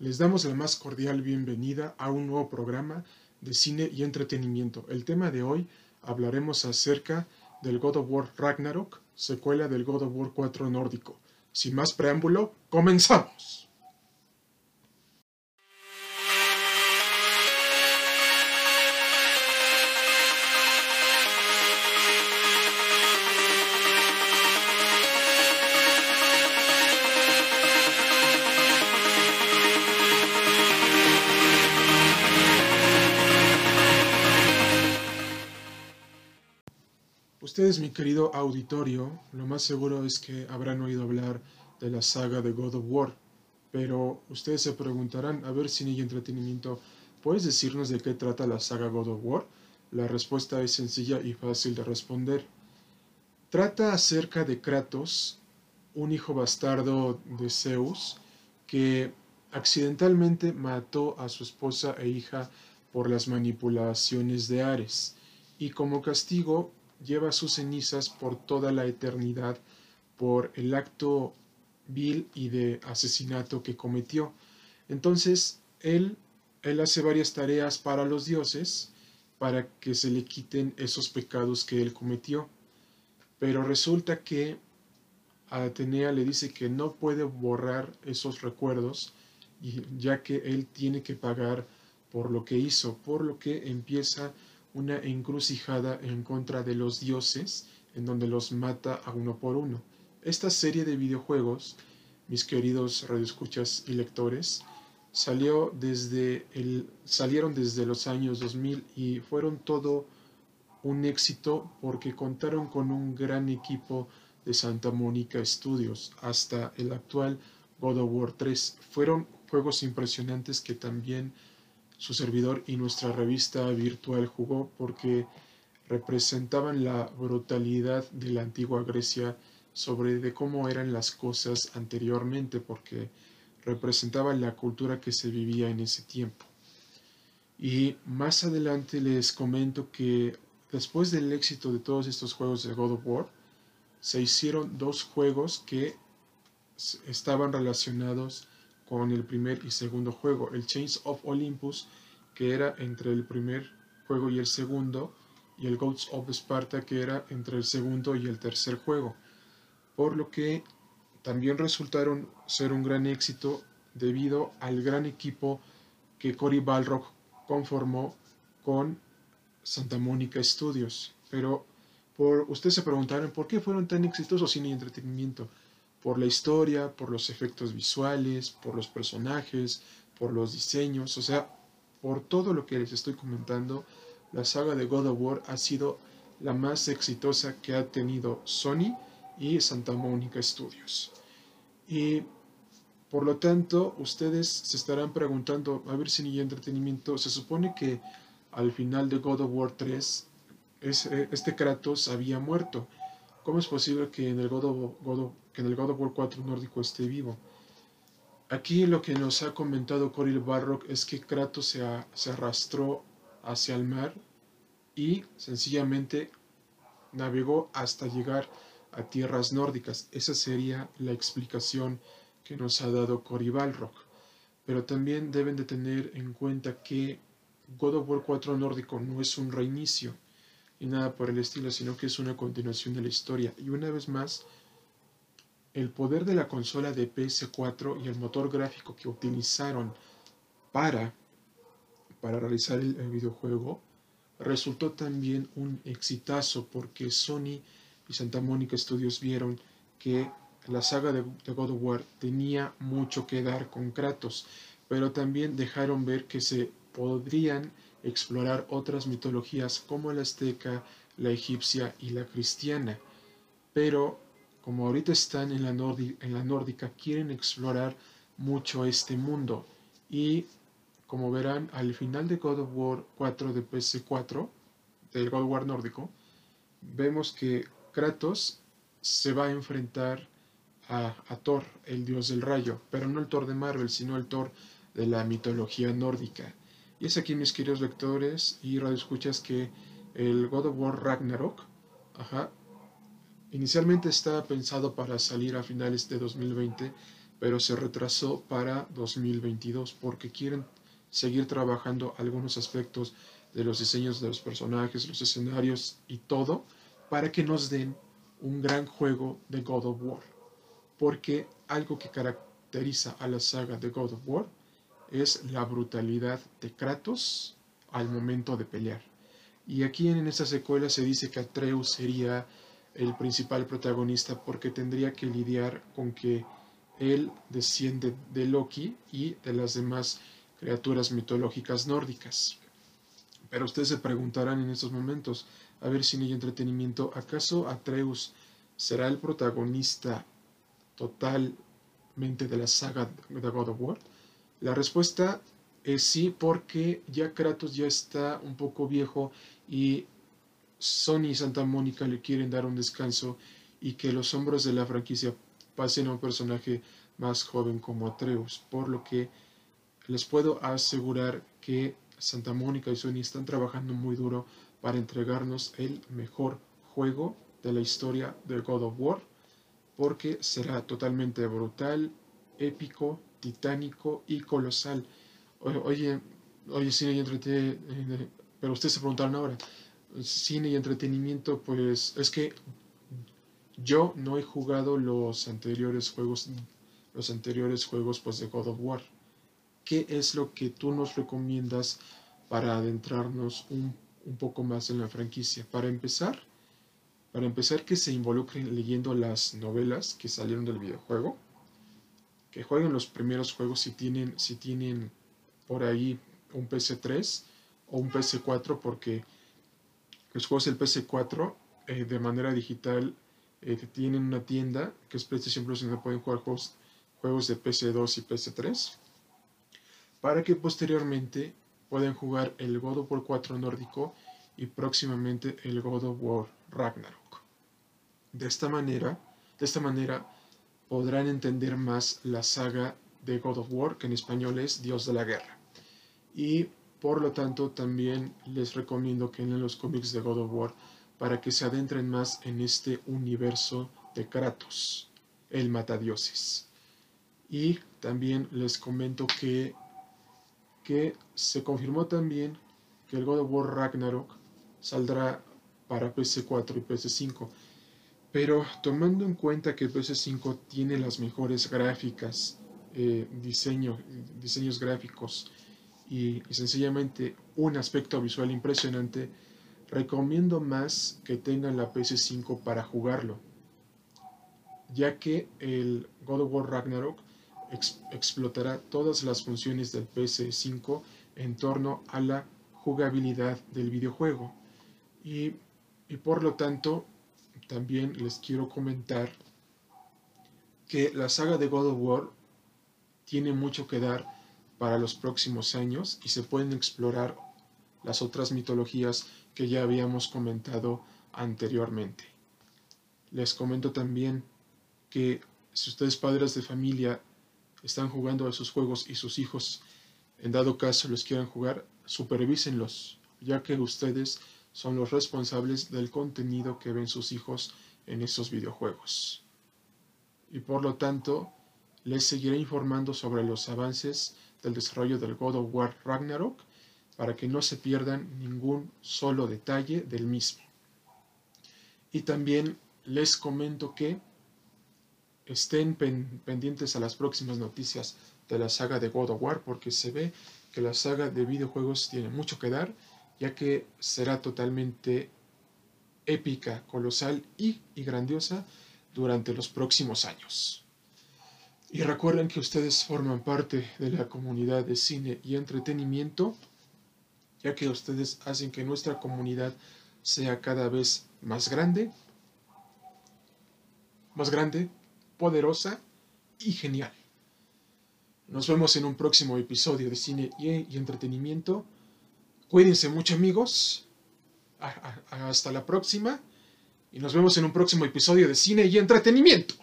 Les damos la más cordial bienvenida a un nuevo programa de cine y entretenimiento. El tema de hoy hablaremos acerca del God of War Ragnarok, secuela del God of War 4 nórdico. Sin más preámbulo, comenzamos. Ustedes, mi querido auditorio, lo más seguro es que habrán oído hablar de la saga de God of War, pero ustedes se preguntarán, a ver, cine y entretenimiento, ¿puedes decirnos de qué trata la saga God of War? La respuesta es sencilla y fácil de responder. Trata acerca de Kratos, un hijo bastardo de Zeus, que accidentalmente mató a su esposa e hija por las manipulaciones de Ares, y como castigo lleva sus cenizas por toda la eternidad por el acto vil y de asesinato que cometió. Entonces, él, él hace varias tareas para los dioses para que se le quiten esos pecados que él cometió. Pero resulta que a Atenea le dice que no puede borrar esos recuerdos, ya que él tiene que pagar por lo que hizo, por lo que empieza una encrucijada en contra de los dioses, en donde los mata a uno por uno. Esta serie de videojuegos, mis queridos radioescuchas y lectores, salió desde el, salieron desde los años 2000 y fueron todo un éxito porque contaron con un gran equipo de Santa Mónica Studios hasta el actual God of War 3. Fueron juegos impresionantes que también su servidor y nuestra revista virtual jugó porque representaban la brutalidad de la antigua Grecia sobre de cómo eran las cosas anteriormente porque representaban la cultura que se vivía en ese tiempo. Y más adelante les comento que después del éxito de todos estos juegos de God of War, se hicieron dos juegos que estaban relacionados con el primer y segundo juego, el Chains of Olympus, que era entre el primer juego y el segundo, y el Goats of Sparta, que era entre el segundo y el tercer juego, por lo que también resultaron ser un gran éxito debido al gran equipo que Cory Balrog conformó con Santa Mónica Studios. Pero por, ustedes se preguntaron por qué fueron tan exitosos sin entretenimiento por la historia, por los efectos visuales, por los personajes, por los diseños, o sea, por todo lo que les estoy comentando, la saga de God of War ha sido la más exitosa que ha tenido Sony y Santa Mónica Studios. Y por lo tanto, ustedes se estarán preguntando, a ver si ni entretenimiento, se supone que al final de God of War 3, este Kratos había muerto. ¿Cómo es posible que en el God of, que en el God of War 4 nórdico esté vivo? Aquí lo que nos ha comentado Coril Barrock es que Kratos se, se arrastró hacia el mar y sencillamente navegó hasta llegar a tierras nórdicas. Esa sería la explicación que nos ha dado Cory Balrog. Pero también deben de tener en cuenta que God of War 4 nórdico no es un reinicio y nada por el estilo, sino que es una continuación de la historia. Y una vez más, el poder de la consola de PS4 y el motor gráfico que utilizaron para, para realizar el, videojuego resultó también un exitazo porque Sony y Santa Mónica Studios vieron que la saga de, de God of War tenía mucho que dar con Kratos, pero también dejaron ver que se podrían explorar otras mitologías como la azteca, la egipcia y la cristiana. Pero como ahorita están en la, en la nórdica, quieren explorar mucho este mundo. Y como verán, al final de God of War 4 de PS4, del God of War nórdico, vemos que Kratos se va a enfrentar a, a, Thor, el dios del rayo, pero no el Thor de Marvel, sino el Thor de la mitología nórdica. Y es aquí, mis queridos lectores y radioescuchas, que el God of War Ragnarok, inicialmente estaba pensado para salir a finales de 2020, pero se retrasó para 2022 porque quieren seguir trabajando algunos aspectos de los diseños de los personajes, los escenarios y todo para que nos den un gran juego de God of War. Porque algo que caracteriza a la saga de God of War es la brutalidad de Kratos al momento de pelear. Y aquí en esta secuela se dice que Atreus sería el principal protagonista porque tendría que lidiar con que él desciende de Loki y de las demás criaturas mitológicas nórdicas. Pero ustedes se preguntarán en estos momentos, a ver si no hay entretenimiento, ¿acaso Atreus será el protagonista totalmente de la saga de God of War? La respuesta es sí, porque ya Kratos ya está un poco viejo y Sony y Santa Mónica le quieren dar un descanso y que los hombros de la franquicia pasen a un personaje más joven como Atreus, por lo que les puedo asegurar que Santa Mónica y Sony están trabajando muy duro para entregarnos el mejor juego de la historia de God of War, porque será totalmente brutal, épico, titánico y colosal. Oye, oye, cine y entretenimiento, pero ustedes se preguntaron ahora, cine y entretenimiento, pues es que yo no he jugado los anteriores juegos, los anteriores juegos pues, de God of War. ¿Qué es lo que tú nos recomiendas para adentrarnos un, un poco más en la franquicia? Para empezar, para empezar que se involucren leyendo las novelas que salieron del videojuego, que jueguen los primeros juegos si tienen, si tienen por ahí un PC3 o un PC4, porque los juegos del PC4 eh, de manera digital eh, tienen una tienda que es PlayStation Plus donde pueden jugar juegos, juegos de PC2 y PC3 para que posteriormente puedan jugar el God of War 4 nórdico y próximamente el God of War Ragnarok. De esta manera, de esta manera podrán entender más la saga de God of War, que en español es Dios de la Guerra. Y por lo tanto también les recomiendo que lean los cómics de God of War para que se adentren más en este universo de Kratos, el matadioses. Y también les comento que, que se confirmó también que el God of War Ragnarok saldrá para PC4 y PC5 pero tomando en cuenta que el PS5 tiene las mejores gráficas, eh, diseño, diseños gráficos y, sencillamente un aspecto visual impresionante, recomiendo más que tengan la PS5 para jugarlo, ya que el God of War Ragnarok explotará todas las funciones del PS5 en torno a la jugabilidad del videojuego. Y, y por lo tanto también les quiero comentar que la saga de God of War tiene mucho que dar para los próximos años y se pueden explorar las otras mitologías que ya habíamos comentado anteriormente. Les comento también que si ustedes padres de familia están jugando a sus juegos y sus hijos en dado caso los quieran jugar, supervísenlos, ya que ustedes son los responsables del contenido que ven sus hijos en esos videojuegos. Y por lo tanto, les seguiré informando sobre los avances del desarrollo del God of War Ragnarok para que no se pierdan ningún solo detalle del mismo. Y también les comento que estén pendientes a las próximas noticias de la saga de God of War porque se ve que la saga de videojuegos tiene mucho que dar ya que será totalmente épica, colosal y, grandiosa durante los próximos años. Y recuerden que ustedes forman parte de la comunidad de cine y entretenimiento, ya que ustedes hacen que nuestra comunidad sea cada vez más grande, más grande, poderosa y genial. Nos vemos en un próximo episodio de cine y entretenimiento. Cuídense mucho amigos. Hasta la próxima. Y nos vemos en un próximo episodio de cine y entretenimiento.